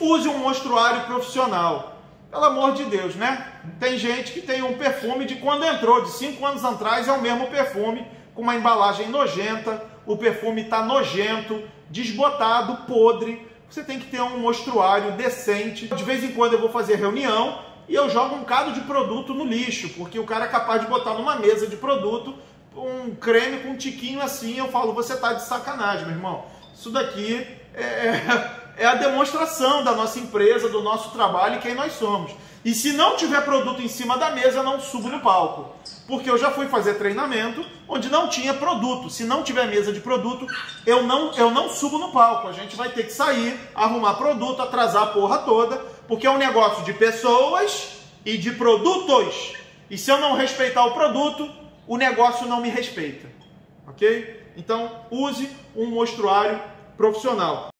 Use um mostruário profissional. Pelo amor de Deus, né? Tem gente que tem um perfume de quando entrou, de cinco anos atrás, é o mesmo perfume, com uma embalagem nojenta, o perfume está nojento, desbotado, podre. Você tem que ter um mostruário decente. De vez em quando eu vou fazer reunião e eu jogo um cado de produto no lixo, porque o cara é capaz de botar numa mesa de produto um creme com um tiquinho assim. Eu falo, você tá de sacanagem, meu irmão. Isso daqui é, é a demonstração da nossa empresa, do nosso trabalho e quem nós somos. E se não tiver produto em cima da mesa, não subo no palco. Porque eu já fui fazer treinamento onde não tinha produto. Se não tiver mesa de produto, eu não, eu não subo no palco. A gente vai ter que sair, arrumar produto, atrasar a porra toda, porque é um negócio de pessoas e de produtos. E se eu não respeitar o produto, o negócio não me respeita. Ok? Então, use um mostruário profissional.